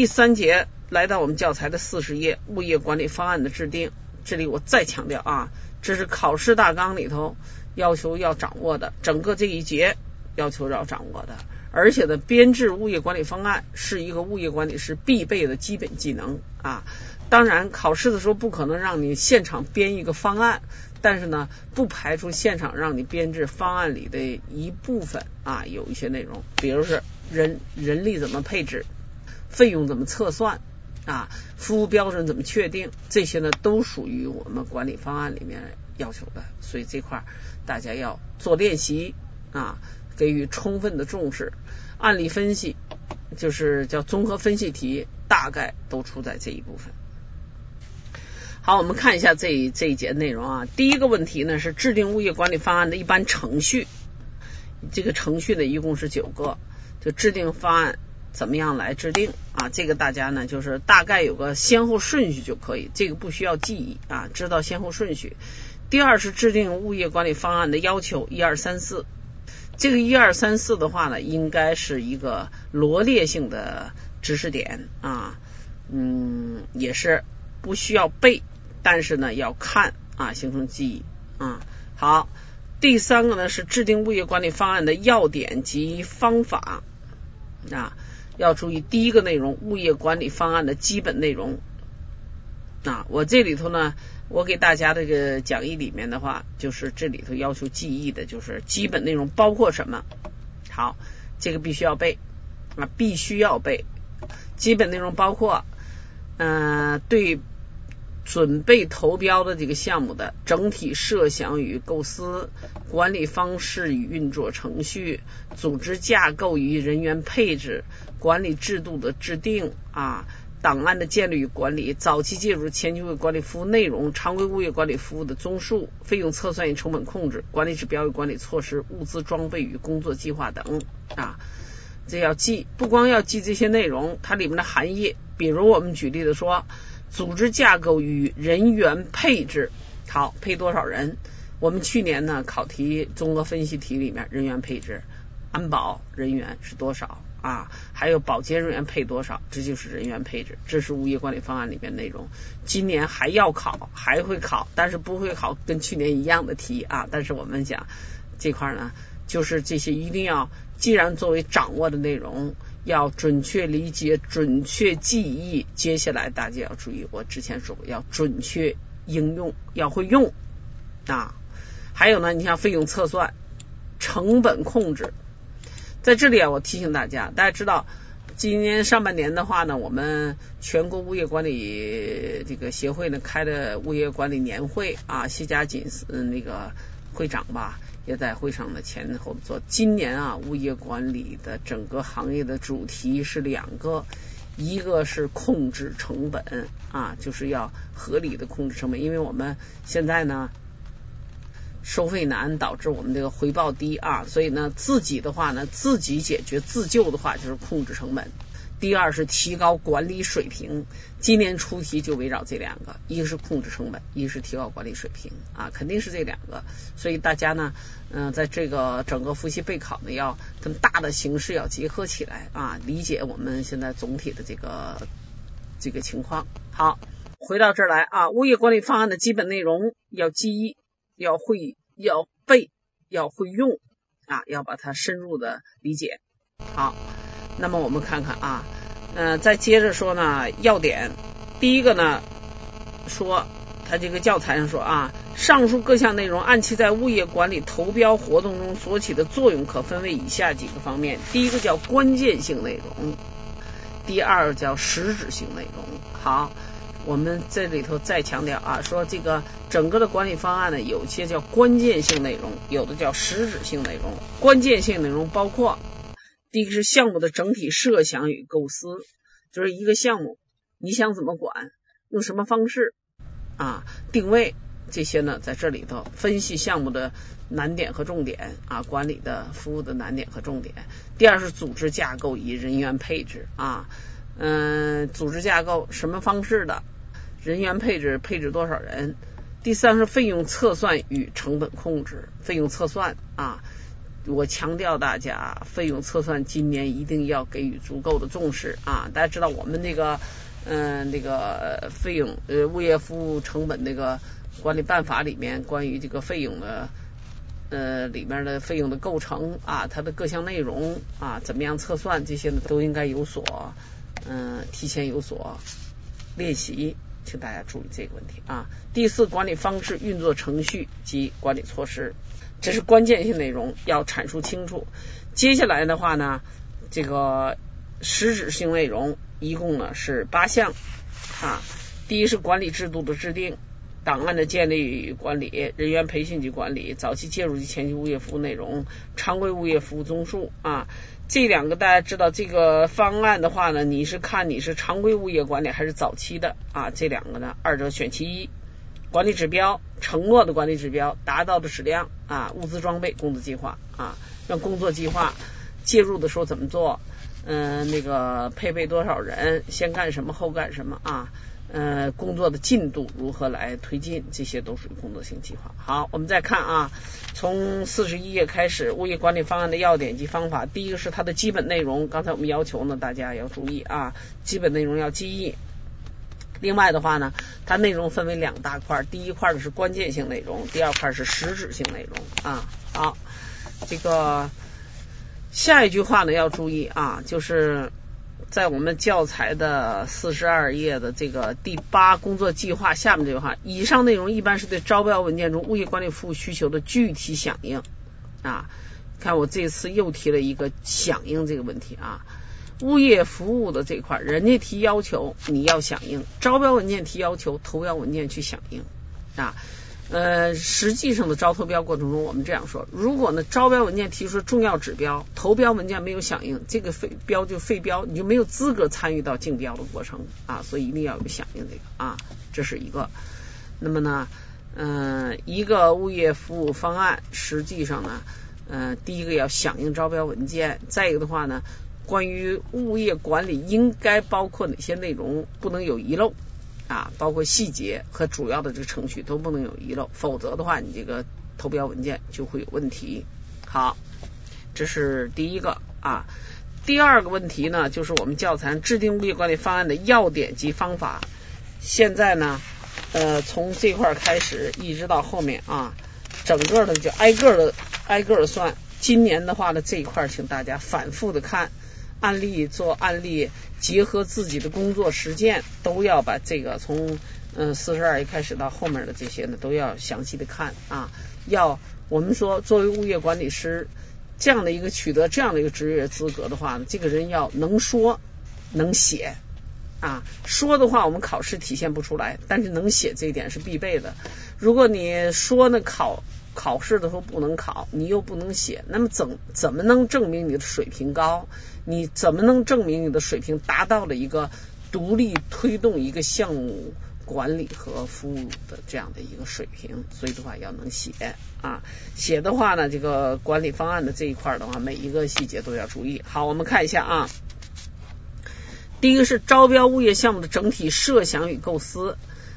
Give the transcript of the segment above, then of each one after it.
第三节来到我们教材的四十页，物业管理方案的制定。这里我再强调啊，这是考试大纲里头要求要掌握的，整个这一节要求要掌握的。而且呢，编制物业管理方案是一个物业管理师必备的基本技能啊。当然，考试的时候不可能让你现场编一个方案，但是呢，不排除现场让你编制方案里的一部分啊，有一些内容，比如是人人力怎么配置，费用怎么测算啊，服务标准怎么确定，这些呢都属于我们管理方案里面要求的，所以这块大家要做练习啊。给予充分的重视，案例分析就是叫综合分析题，大概都出在这一部分。好，我们看一下这这一节内容啊。第一个问题呢是制定物业管理方案的一般程序，这个程序呢一共是九个，就制定方案怎么样来制定啊？这个大家呢就是大概有个先后顺序就可以，这个不需要记忆啊，知道先后顺序。第二是制定物业管理方案的要求，一二三四。这个一二三四的话呢，应该是一个罗列性的知识点啊，嗯，也是不需要背，但是呢要看啊，形成记忆啊。好，第三个呢是制定物业管理方案的要点及方法啊，要注意第一个内容，物业管理方案的基本内容啊，我这里头呢。我给大家这个讲义里面的话，就是这里头要求记忆的，就是基本内容包括什么。好，这个必须要背啊，必须要背。基本内容包括，嗯，对准备投标的这个项目的整体设想与构思、管理方式与运作程序、组织架构与人员配置、管理制度的制定啊。档案的建立与管理，早期介入前期物业管理服务内容，常规物业管理服务的综述，费用测算与成本控制，管理指标与管理措施，物资装备与工作计划等啊，这要记。不光要记这些内容，它里面的含义，比如我们举例的说，组织架构与人员配置，好，配多少人？我们去年呢考题综合分析题里面，人员配置，安保人员是多少？啊，还有保洁人员配多少？这就是人员配置，这是物业管理方案里面内容。今年还要考，还会考，但是不会考跟去年一样的题啊。但是我们讲这块呢，就是这些一定要，既然作为掌握的内容，要准确理解、准确记忆。接下来大家要注意，我之前说过，要准确应用，要会用啊。还有呢，你像费用测算、成本控制。在这里啊，我提醒大家，大家知道，今年上半年的话呢，我们全国物业管理这个协会呢开的物业管理年会啊，谢家锦嗯那个会长吧，也在会上的前后做。今年啊，物业管理的整个行业的主题是两个，一个是控制成本啊，就是要合理的控制成本，因为我们现在呢。收费难导致我们这个回报低啊，所以呢，自己的话呢，自己解决自救的话就是控制成本。第二是提高管理水平。今年出题就围绕这两个，一个是控制成本，一个是提高管理水平啊，肯定是这两个。所以大家呢，嗯，在这个整个复习备考呢，要跟大的形势要结合起来啊，理解我们现在总体的这个这个情况。好，回到这儿来啊，物业管理方案的基本内容要记忆。要会要背要会用啊，要把它深入的理解。好，那么我们看看啊，呃，再接着说呢，要点第一个呢，说他这个教材上说啊，上述各项内容按其在物业管理投标活动中所起的作用，可分为以下几个方面。第一个叫关键性内容，第二叫实质性内容。好。我们这里头再强调啊，说这个整个的管理方案呢，有些叫关键性内容，有的叫实质性内容。关键性内容包括第一个是项目的整体设想与构思，就是一个项目你想怎么管，用什么方式啊，定位这些呢，在这里头分析项目的难点和重点啊，管理的服务的难点和重点。第二是组织架构与人员配置啊。嗯，组织架构什么方式的？人员配置配置多少人？第三是费用测算与成本控制，费用测算啊，我强调大家费用测算今年一定要给予足够的重视啊！大家知道我们那个嗯那个费用呃物业服务成本那个管理办法里面关于这个费用的呃里面的费用的构成啊，它的各项内容啊怎么样测算这些呢都应该有所嗯提前有所练习，请大家注意这个问题啊。第四，管理方式、运作程序及管理措施。这是关键性内容，要阐述清楚。接下来的话呢，这个实质性内容一共呢是八项啊。第一是管理制度的制定、档案的建立与管理、人员培训及管理、早期介入及前期物业服务内容、常规物业服务综述啊。这两个大家知道，这个方案的话呢，你是看你是常规物业管理还是早期的啊？这两个呢，二者选其一。管理指标，承诺的管理指标，达到的质量啊，物资装备，工作计划啊，让工作计划介入的时候怎么做？嗯，那个配备多少人，先干什么，后干什么啊？呃，工作的进度如何来推进？这些都属于工作性计划。好，我们再看啊，从四十一页开始，物业管理方案的要点及方法。第一个是它的基本内容，刚才我们要求呢，大家要注意啊，基本内容要记忆。另外的话呢，它内容分为两大块，第一块呢是关键性内容，第二块是实质性内容啊。好，这个下一句话呢要注意啊，就是在我们教材的四十二页的这个第八工作计划下面这句话，以上内容一般是对招标文件中物业管理服务需求的具体响应啊。看我这次又提了一个响应这个问题啊。物业服务的这块，人家提要求你要响应，招标文件提要求，投标文件去响应啊。呃，实际上的招投标过程中，我们这样说：如果呢招标文件提出重要指标，投标文件没有响应，这个废标就废标，你就没有资格参与到竞标的过程啊。所以一定要有响应这个啊，这是一个。那么呢，嗯，一个物业服务方案，实际上呢，嗯，第一个要响应招标文件，再一个的话呢。关于物业管理应该包括哪些内容，不能有遗漏啊，包括细节和主要的这个程序都不能有遗漏，否则的话，你这个投标文件就会有问题。好，这是第一个啊。第二个问题呢，就是我们教材制定物业管理方案的要点及方法。现在呢，呃，从这块开始一直到后面啊，整个的就挨个的挨个的算。今年的话呢，这一块请大家反复的看。案例做案例，结合自己的工作实践，都要把这个从嗯四十二页开始到后面的这些呢，都要详细的看啊。要我们说，作为物业管理师这样的一个取得这样的一个职业资格的话呢，这个人要能说能写啊。说的话我们考试体现不出来，但是能写这一点是必备的。如果你说呢考。考试的时候不能考，你又不能写，那么怎怎么能证明你的水平高？你怎么能证明你的水平达到了一个独立推动一个项目管理和服务的这样的一个水平？所以的话要能写啊，写的话呢，这个管理方案的这一块的话，每一个细节都要注意。好，我们看一下啊，第一个是招标物业项目的整体设想与构思。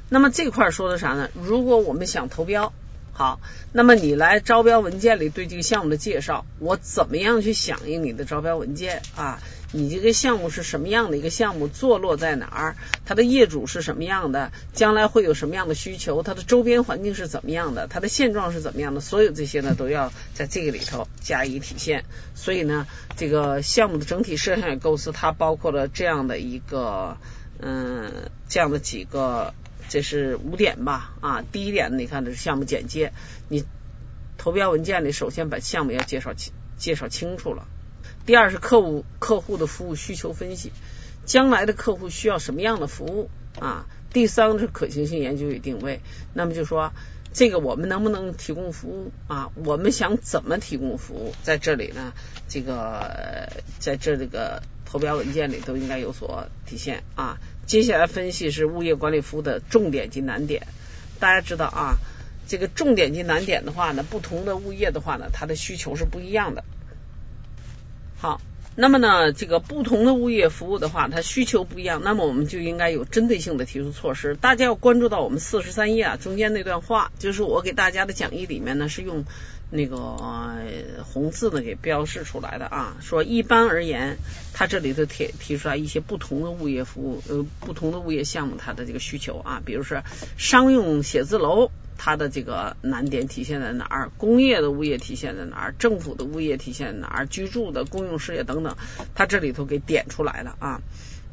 那么这块说的啥呢？如果我们想投标。好，那么你来招标文件里对这个项目的介绍，我怎么样去响应你的招标文件啊？你这个项目是什么样的一个项目？坐落在哪儿？它的业主是什么样的？将来会有什么样的需求？它的周边环境是怎么样的？它的现状是怎么样的？所有这些呢，都要在这个里头加以体现。所以呢，这个项目的整体设想构思，它包括了这样的一个嗯，这样的几个。这是五点吧啊，第一点你看这是项目简介，你投标文件里首先把项目要介绍清介绍清楚了。第二是客户客户的服务需求分析，将来的客户需要什么样的服务啊？第三是可行性研究与定位，那么就说这个我们能不能提供服务啊？我们想怎么提供服务？在这里呢，这个在这这个投标文件里都应该有所体现啊。接下来分析是物业管理服务的重点及难点。大家知道啊，这个重点及难点的话呢，不同的物业的话呢，它的需求是不一样的。好，那么呢，这个不同的物业服务的话，它需求不一样，那么我们就应该有针对性的提出措施。大家要关注到我们四十三页啊中间那段话，就是我给大家的讲义里面呢是用那个红字呢给标示出来的啊。说一般而言，它这里头提提出来一些不同的物业服务，呃，不同的物业项目它的这个需求啊，比如说商用写字楼。它的这个难点体现在哪儿？工业的物业体现在哪儿？政府的物业体现在哪儿？居住的公用事业等等，它这里头给点出来了啊。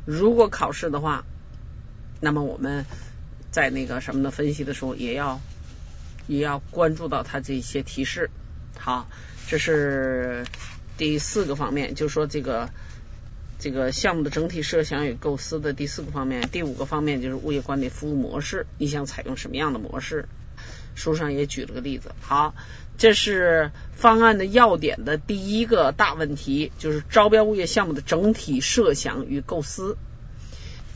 如果考试的话，那么我们在那个什么的分析的时候，也要也要关注到它这些提示。好，这是第四个方面，就是说这个这个项目的整体设想与构思的第四个方面。第五个方面就是物业管理服务模式，你想采用什么样的模式？书上也举了个例子，好，这是方案的要点的第一个大问题，就是招标物业项目的整体设想与构思。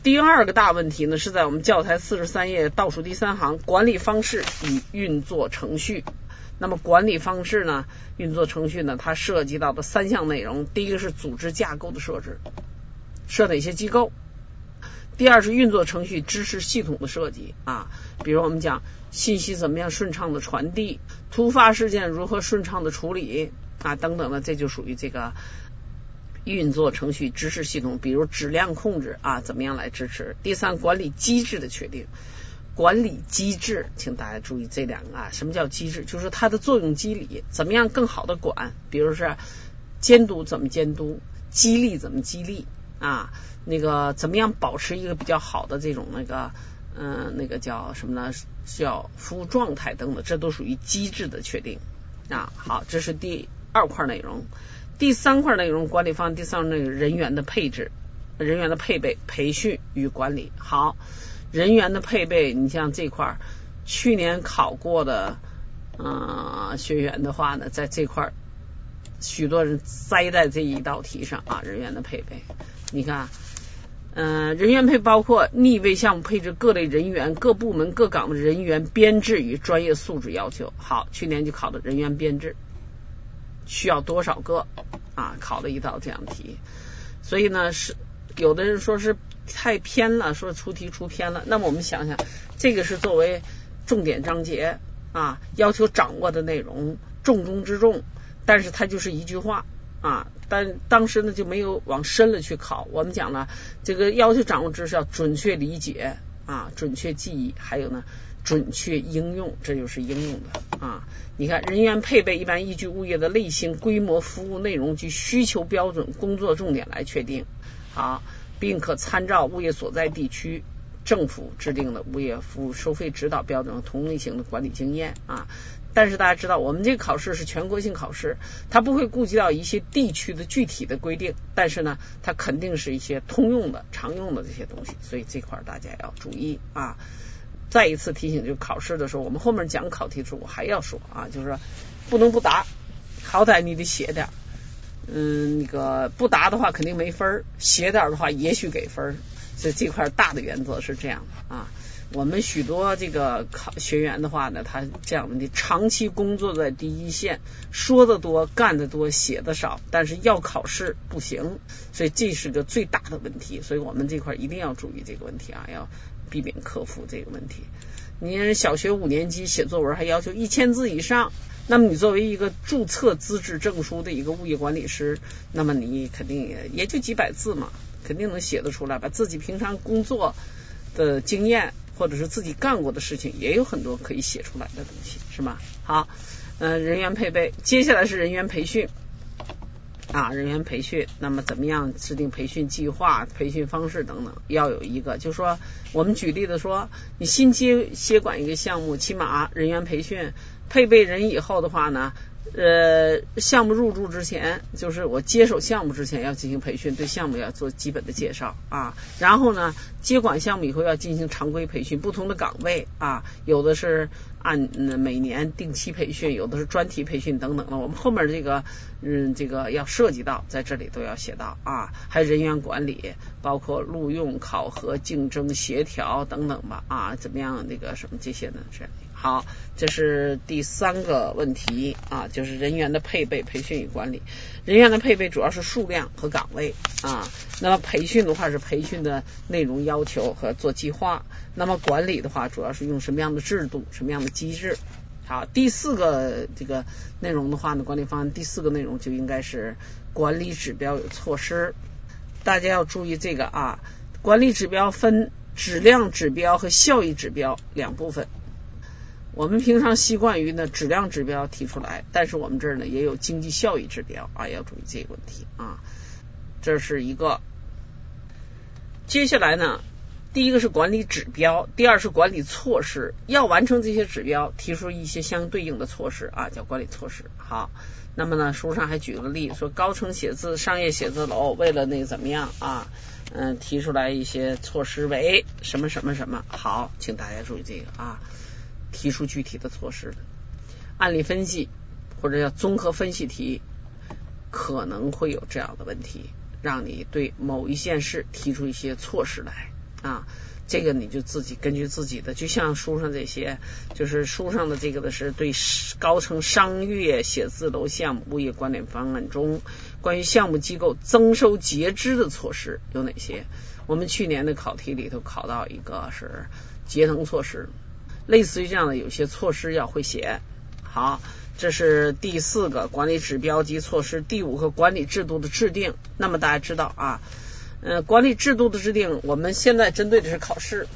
第二个大问题呢，是在我们教材四十三页倒数第三行，管理方式与运作程序。那么管理方式呢，运作程序呢，它涉及到的三项内容，第一个是组织架构的设置，设哪些机构？第二是运作程序支持系统的设计啊，比如我们讲信息怎么样顺畅的传递，突发事件如何顺畅的处理啊等等的，这就属于这个运作程序支持系统，比如质量控制啊怎么样来支持。第三，管理机制的确定，管理机制，请大家注意这两个啊，什么叫机制？就是它的作用机理，怎么样更好的管，比如是监督怎么监督，激励怎么激励啊。那个怎么样保持一个比较好的这种那个嗯那个叫什么呢？叫服务状态等等，这都属于机制的确定啊。好，这是第二块内容。第三块内容管理方第三块内容人员的配置、人员的配备、培训与管理。好，人员的配备，你像这块儿去年考过的嗯学员的话呢，在这块儿许多人栽在这一道题上啊，人员的配备，你看。嗯，人员配包括逆位项目配置各类人员、各部门各岗的人员编制与专业素质要求。好，去年就考的人员编制需要多少个啊？考了一道这样题，所以呢是有的人说是太偏了，说出题出偏了。那么我们想想，这个是作为重点章节啊，要求掌握的内容重中之重，但是它就是一句话。啊，但当时呢就没有往深了去考。我们讲了，这个要求掌握知识要准确理解啊，准确记忆，还有呢准确应用，这就是应用的啊。你看，人员配备一般依据物业的类型、规模、服务内容及需求标准、工作重点来确定。好，并可参照物业所在地区政府制定的物业服务收费指导标准和同类型的管理经验啊。但是大家知道，我们这个考试是全国性考试，它不会顾及到一些地区的具体的规定，但是呢，它肯定是一些通用的、常用的这些东西，所以这块大家要注意啊。再一次提醒，就考试的时候，我们后面讲考题的时候，我还要说啊，就是说不能不答，好歹你得写点，嗯，那个不答的话肯定没分儿。写点的话也许给分儿。所以这块大的原则是这样的啊。我们许多这个考学员的话呢，他这样的长期工作在第一线，说的多，干的多，写的少，但是要考试不行，所以这是个最大的问题。所以我们这块一定要注意这个问题啊，要避免克服这个问题。你小学五年级写作文还要求一千字以上，那么你作为一个注册资质证书的一个物业管理师，那么你肯定也也就几百字嘛，肯定能写得出来，把自己平常工作的经验。或者是自己干过的事情，也有很多可以写出来的东西，是吗？好，嗯，人员配备，接下来是人员培训啊，人员培训，那么怎么样制定培训计划、培训方式等等，要有一个，就说，我们举例子说，你新接接管一个项目，起码人员培训，配备人以后的话呢。呃，项目入驻之前，就是我接手项目之前要进行培训，对项目要做基本的介绍啊。然后呢，接管项目以后要进行常规培训，不同的岗位啊，有的是按每年定期培训，有的是专题培训等等的。我们后面这个嗯，这个要涉及到，在这里都要写到啊。还有人员管理，包括录用、考核、竞争、协调等等吧啊，怎么样那个什么这些呢？这样。好，这是第三个问题啊，就是人员的配备、培训与管理。人员的配备主要是数量和岗位啊，那么培训的话是培训的内容要求和做计划，那么管理的话主要是用什么样的制度、什么样的机制。好，第四个这个内容的话呢，管理方案第四个内容就应该是管理指标有措施，大家要注意这个啊，管理指标分质量指标和效益指标两部分。我们平常习惯于呢质量指标提出来，但是我们这儿呢也有经济效益指标啊，要注意这个问题啊。这是一个，接下来呢。第一个是管理指标，第二是管理措施。要完成这些指标，提出一些相对应的措施啊，叫管理措施。好，那么呢，书上还举个例，说高层写字商业写字楼为了那个怎么样啊，嗯，提出来一些措施为什么什么什么。好，请大家注意这个啊，提出具体的措施。案例分析或者叫综合分析题，可能会有这样的问题，让你对某一件事提出一些措施来。啊，这个你就自己根据自己的，就像书上这些，就是书上的这个的是对高层商业写字楼项目物业管理方案中关于项目机构增收节支的措施有哪些？我们去年的考题里头考到一个是节能措施，类似于这样的有些措施要会写。好，这是第四个管理指标及措施，第五个管理制度的制定。那么大家知道啊。呃，管理制度的制定，我们现在针对的是考试，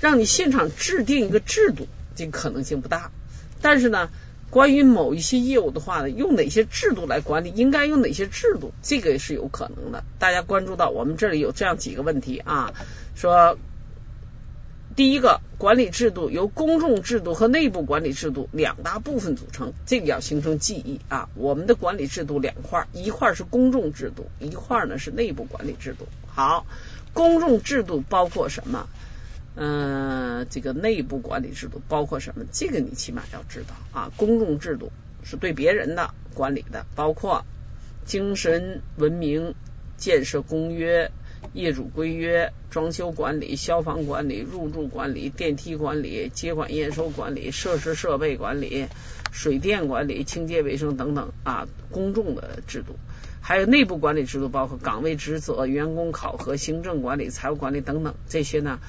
让你现场制定一个制度，这个可能性不大。但是呢，关于某一些业务的话呢，用哪些制度来管理，应该用哪些制度，这个也是有可能的。大家关注到我们这里有这样几个问题啊，说。第一个管理制度由公众制度和内部管理制度两大部分组成，这个要形成记忆啊。我们的管理制度两块，一块是公众制度，一块呢是内部管理制度。好，公众制度包括什么？嗯，这个内部管理制度包括什么？这个你起码要知道啊。公众制度是对别人的管理的，包括精神文明建设公约。业主规约、装修管理、消防管理、入住管理、电梯管理、接管验收管理、设施设备管理、水电管理、清洁卫生等等啊，公众的制度，还有内部管理制度，包括岗位职责、员工考核、行政管理、财务管理等等，这些呢，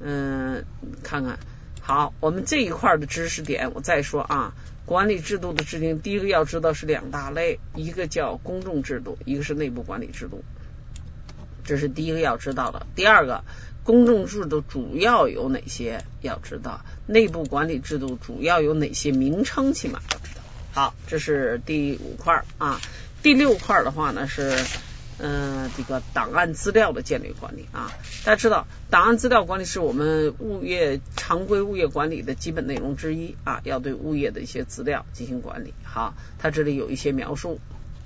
嗯，看看。好，我们这一块的知识点，我再说啊，管理制度的制定，第一个要知道是两大类，一个叫公众制度，一个是内部管理制度。这是第一个要知道的。第二个，公众制度主要有哪些？要知道内部管理制度主要有哪些名称？起码要知道。好，这是第五块啊。第六块的话呢是，嗯，这个档案资料的建立管理啊。大家知道，档案资料管理是我们物业常规物业管理的基本内容之一啊，要对物业的一些资料进行管理。好，它这里有一些描述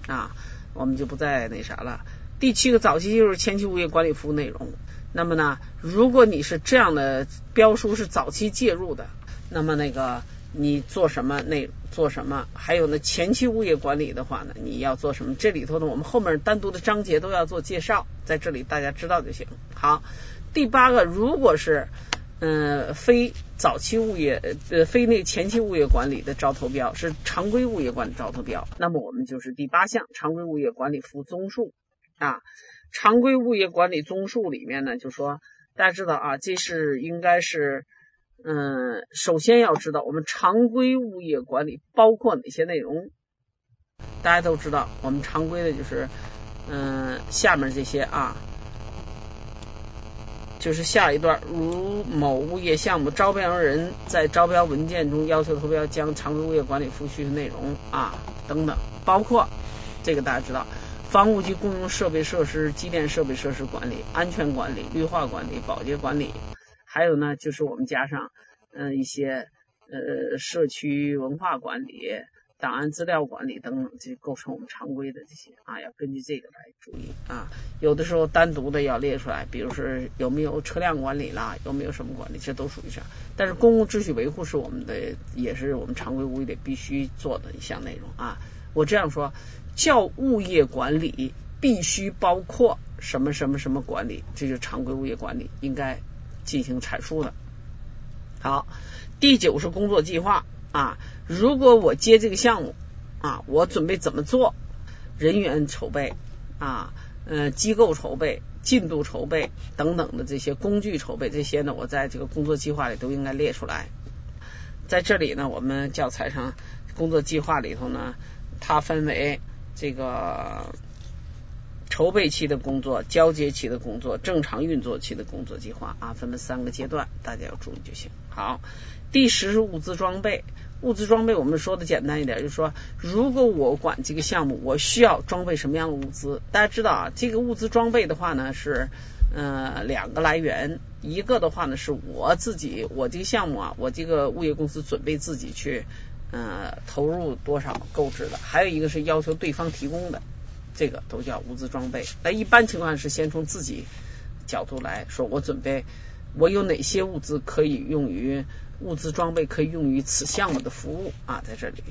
啊，我们就不再那啥了。第七个早期就是前期物业管理服务内容。那么呢，如果你是这样的标书是早期介入的，那么那个你做什么内做什么？还有呢，前期物业管理的话呢，你要做什么？这里头呢，我们后面单独的章节都要做介绍，在这里大家知道就行。好，第八个，如果是嗯非早期物业呃非那前期物业管理的招投标，是常规物业管理招投标，那么我们就是第八项常规物业管理服务综述。啊，常规物业管理综述里面呢，就说大家知道啊，这是应该是嗯，首先要知道我们常规物业管理包括哪些内容。大家都知道，我们常规的就是嗯，下面这些啊，就是下一段，如某物业项目招标人在招标文件中要求投标将常规物业管理服务需求内容啊等等，包括这个大家知道。房屋及公用设备设施、机电设备设施管理、安全管理、绿化管理、保洁管理，还有呢，就是我们加上嗯一些呃社区文化管理、档案资料管理等等，这构成我们常规的这些啊，要根据这个来注意啊。有的时候单独的要列出来，比如说有没有车辆管理啦，有没有什么管理，这都属于这样。但是公共秩序维护是我们的，也是我们常规物业必须做的一项内容啊。我这样说。叫物业管理必须包括什么什么什么管理，这就是常规物业管理应该进行阐述的。好，第九是工作计划啊，如果我接这个项目啊，我准备怎么做？人员筹备啊，呃，机构筹备、进度筹备等等的这些工具筹备，这些呢，我在这个工作计划里都应该列出来。在这里呢，我们教材上工作计划里头呢，它分为这个筹备期的工作、交接期的工作、正常运作期的工作计划啊，分为三个阶段，大家要注意就行。好，第十是物资装备。物资装备，我们说的简单一点，就是说，如果我管这个项目，我需要装备什么样的物资？大家知道啊，这个物资装备的话呢，是呃两个来源，一个的话呢是我自己，我这个项目啊，我这个物业公司准备自己去呃投入多少购置的，还有一个是要求对方提供的，这个都叫物资装备。那一般情况是先从自己角度来说，我准备我有哪些物资可以用于。物资装备可以用于此项目的服务啊，在这里。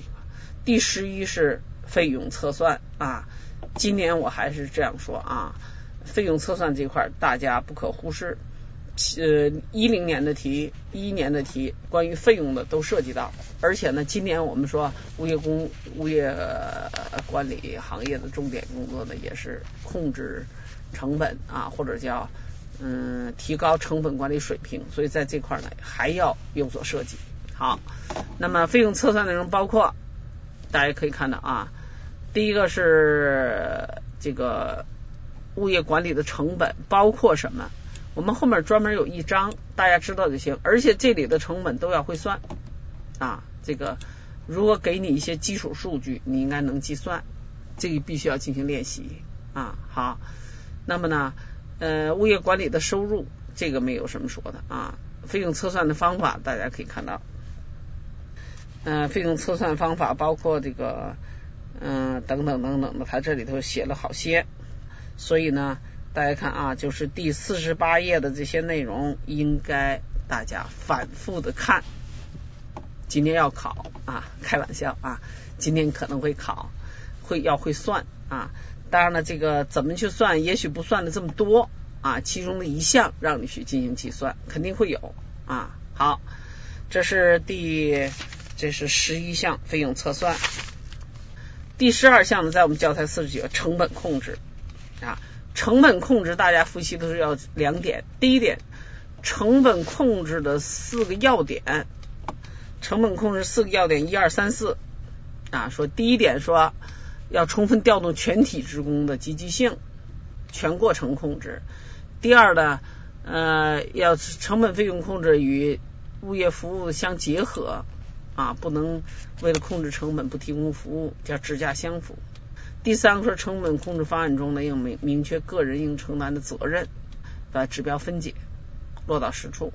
第十一是费用测算啊，今年我还是这样说啊，费用测算这块大家不可忽视。呃，一零年的题，一一年的题，关于费用的都涉及到。而且呢，今年我们说物业工物业管理行业的重点工作呢，也是控制成本啊，或者叫。嗯，提高成本管理水平，所以在这块呢还要有所设计。好，那么费用测算内容包括，大家可以看到啊，第一个是这个物业管理的成本包括什么？我们后面专门有一章，大家知道就行。而且这里的成本都要会算啊，这个如果给你一些基础数据，你应该能计算，这个必须要进行练习啊。好，那么呢？呃，物业管理的收入，这个没有什么说的啊。费用测算的方法，大家可以看到，呃，费用测算方法包括这个，嗯，等等等等的，它这里头写了好些。所以呢，大家看啊，就是第四十八页的这些内容，应该大家反复的看。今天要考啊，开玩笑啊，今天可能会考，会要会算啊。当然了，这个怎么去算？也许不算的这么多啊，其中的一项让你去进行计算，肯定会有啊。好，这是第这是十一项费用测算。第十二项呢，在我们教材四十九成本控制啊，成本控制大家复习的是要两点。第一点，成本控制的四个要点，成本控制四个要点，一二三四啊。说第一点说。要充分调动全体职工的积极性，全过程控制。第二呢，呃，要成本费用控制与物业服务相结合啊，不能为了控制成本不提供服务，叫指价相符。第三个说成本控制方案中呢，应明明确个人应承担的责任，把指标分解，落到实处。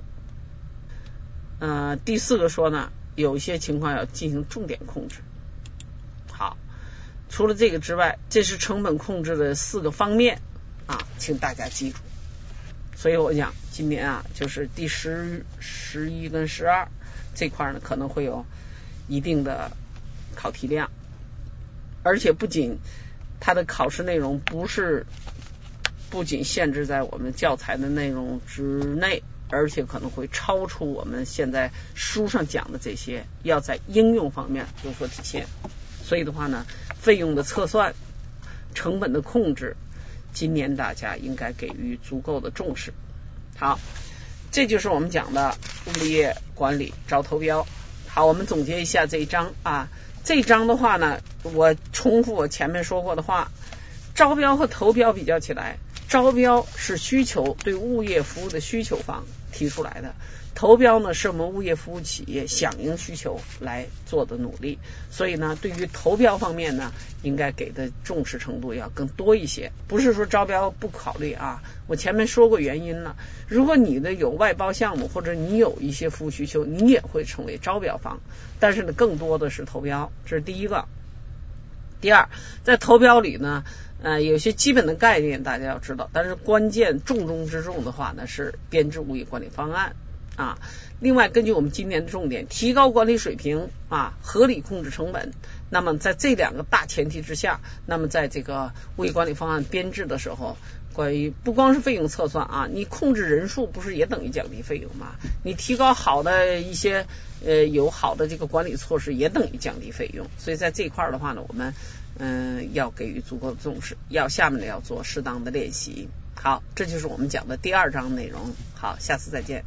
嗯，第四个说呢，有些情况要进行重点控制。除了这个之外，这是成本控制的四个方面啊，请大家记住。所以我讲今年啊，就是第十、十一跟十二这块呢，可能会有一定的考题量，而且不仅它的考试内容不是不仅限制在我们教材的内容之内，而且可能会超出我们现在书上讲的这些，要在应用方面有所体现。所以的话呢。费用的测算、成本的控制，今年大家应该给予足够的重视。好，这就是我们讲的物业管理招投标。好，我们总结一下这一章啊，这一章的话呢，我重复我前面说过的话，招标和投标比较起来，招标是需求对物业服务的需求方提出来的。投标呢是我们物业服务企业响应需求来做的努力，所以呢，对于投标方面呢，应该给的重视程度要更多一些。不是说招标不考虑啊，我前面说过原因了。如果你的有外包项目或者你有一些服务需求，你也会成为招标方。但是呢，更多的是投标，这是第一个。第二，在投标里呢，呃，有些基本的概念大家要知道，但是关键重中之重的话呢，是编制物业管理方案。啊，另外根据我们今年的重点，提高管理水平啊，合理控制成本。那么在这两个大前提之下，那么在这个物业管理方案编制的时候，关于不光是费用测算啊，你控制人数不是也等于降低费用吗？你提高好的一些呃有好的这个管理措施，也等于降低费用。所以在这一块儿的话呢，我们嗯要给予足够的重视，要下面呢要做适当的练习。好，这就是我们讲的第二章内容。好，下次再见。